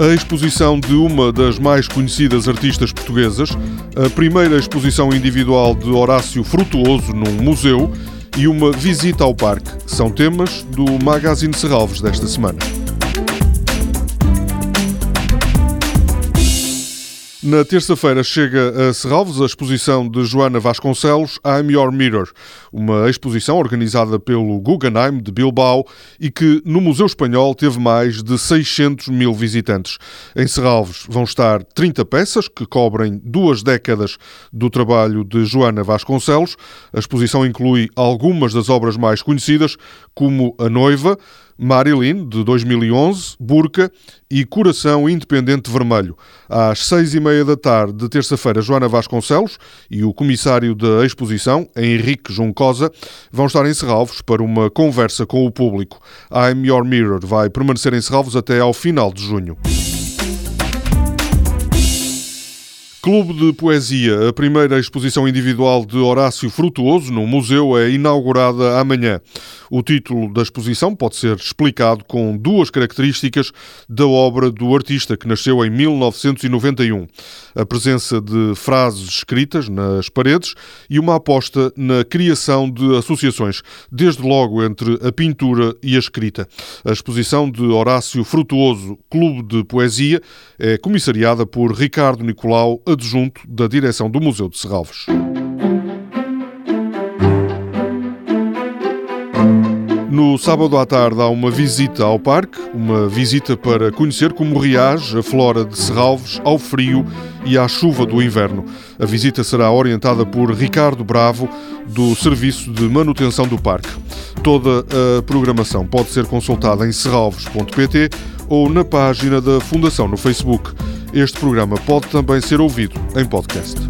a exposição de uma das mais conhecidas artistas portuguesas, a primeira exposição individual de Horácio Frutuoso num museu e uma visita ao parque. São temas do Magazine Serralves desta semana. Na terça-feira chega a Serralves a exposição de Joana Vasconcelos I'm Your Mirror, uma exposição organizada pelo Guggenheim de Bilbao e que no Museu Espanhol teve mais de 600 mil visitantes. Em Serralves vão estar 30 peças que cobrem duas décadas do trabalho de Joana Vasconcelos. A exposição inclui algumas das obras mais conhecidas, como A Noiva, Marilyn, de 2011, Burca e Coração Independente Vermelho. Às seis e meia da tarde de terça-feira, Joana Vasconcelos e o comissário da exposição, Henrique Juncosa, vão estar em Serralvos para uma conversa com o público. I'm Your Mirror vai permanecer em Serralvos até ao final de junho. Clube de Poesia, a primeira exposição individual de Horácio Frutuoso no museu é inaugurada amanhã. O título da exposição pode ser explicado com duas características da obra do artista que nasceu em 1991: a presença de frases escritas nas paredes e uma aposta na criação de associações, desde logo entre a pintura e a escrita. A exposição de Horácio Frutuoso, Clube de Poesia, é comissariada por Ricardo Nicolau adjunto da direção do Museu de Serralves. No sábado à tarde há uma visita ao parque, uma visita para conhecer como reage a flora de Serralves ao frio e à chuva do inverno. A visita será orientada por Ricardo Bravo, do Serviço de Manutenção do Parque. Toda a programação pode ser consultada em serralves.pt ou na página da Fundação no Facebook. Este programa pode também ser ouvido em podcast.